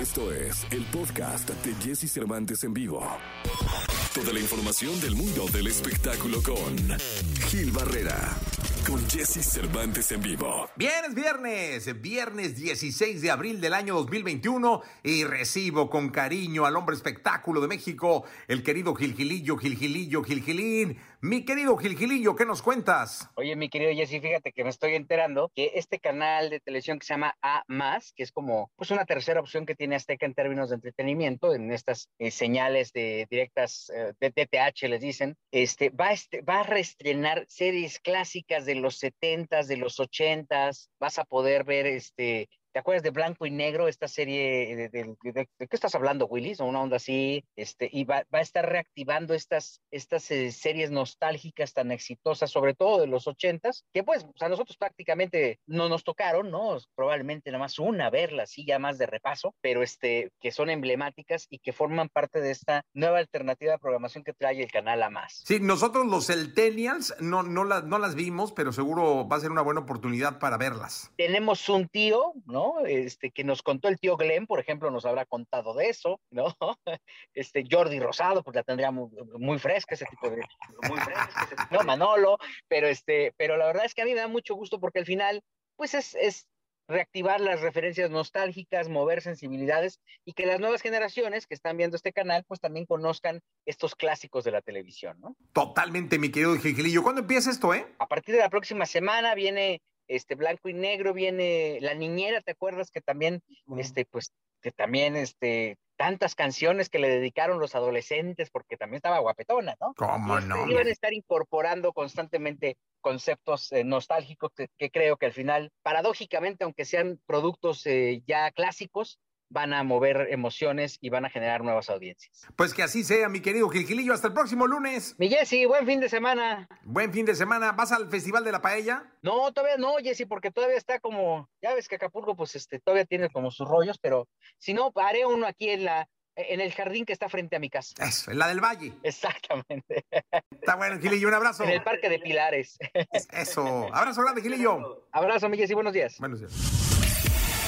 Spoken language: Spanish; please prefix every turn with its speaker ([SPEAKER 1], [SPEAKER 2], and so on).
[SPEAKER 1] Esto es el podcast de Jesse Cervantes en vivo. Toda la información del mundo del espectáculo con Gil Barrera, con Jesse Cervantes en vivo.
[SPEAKER 2] Bien, es viernes, viernes 16 de abril del año 2021 y recibo con cariño al hombre espectáculo de México, el querido Gilgilillo, Gilgilillo, Gilgilín. Mi querido Gilgilillo, ¿qué nos cuentas?
[SPEAKER 3] Oye, mi querido Jesse, fíjate que me estoy enterando que este canal de televisión que se llama A+, que es como pues una tercera opción que tiene Azteca en términos de entretenimiento, en estas eh, señales de directas eh, de TTH les dicen, este, va, a este, va a reestrenar series clásicas de los 70s, de los 80s, vas a poder ver este ¿Te acuerdas de Blanco y Negro, esta serie? De, de, de, de qué estás hablando, Willis? Una onda así. Este, y va, va a estar reactivando estas, estas eh, series nostálgicas tan exitosas, sobre todo de los ochentas, que pues a nosotros prácticamente no nos tocaron, ¿no? Probablemente nada más una verlas, sí, ya más de repaso, pero este, que son emblemáticas y que forman parte de esta nueva alternativa de programación que trae el canal a más.
[SPEAKER 2] Sí, nosotros los Centennials no, no, las, no las vimos, pero seguro va a ser una buena oportunidad para verlas.
[SPEAKER 3] Tenemos un tío, ¿no? ¿No? Este, que nos contó el tío Glenn, por ejemplo, nos habrá contado de eso, ¿no? Este, Jordi Rosado, pues la tendría muy, muy fresca, ese tipo de, muy fresca, ese, no, Manolo, pero este, pero la verdad es que a mí me da mucho gusto porque al final, pues es, es reactivar las referencias nostálgicas, mover sensibilidades y que las nuevas generaciones que están viendo este canal pues también conozcan estos clásicos de la televisión, ¿no?
[SPEAKER 2] Totalmente, mi querido Gilgilillo. ¿Cuándo empieza esto, eh?
[SPEAKER 3] A partir de la próxima semana viene este blanco y negro, viene La Niñera, ¿te acuerdas que también, uh -huh. este, pues, que también, este, tantas canciones que le dedicaron los adolescentes, porque también estaba guapetona, ¿no?
[SPEAKER 2] ¿Cómo
[SPEAKER 3] este,
[SPEAKER 2] no?
[SPEAKER 3] Iban a estar incorporando constantemente conceptos eh, nostálgicos que, que, creo que al final, paradójicamente, aunque sean productos eh, ya clásicos, van a mover emociones y van a generar nuevas audiencias.
[SPEAKER 2] Pues que así sea, mi querido Gilgilillo. Hasta el próximo lunes.
[SPEAKER 3] Mi Jessy, buen fin de semana.
[SPEAKER 2] Buen fin de semana. ¿Vas al Festival de la Paella?
[SPEAKER 3] No, todavía no, Jessy, porque todavía está como, ya ves que Acapulco, pues este, todavía tiene como sus rollos, pero si no, haré uno aquí en la, en el jardín que está frente a mi casa.
[SPEAKER 2] Eso, en la del Valle.
[SPEAKER 3] Exactamente.
[SPEAKER 2] Está bueno, Gilillo, un abrazo.
[SPEAKER 3] En el Parque de Pilares.
[SPEAKER 2] Eso. Abrazo grande, Gilillo.
[SPEAKER 3] Abrazo, mi Jessy, buenos días.
[SPEAKER 2] Buenos días.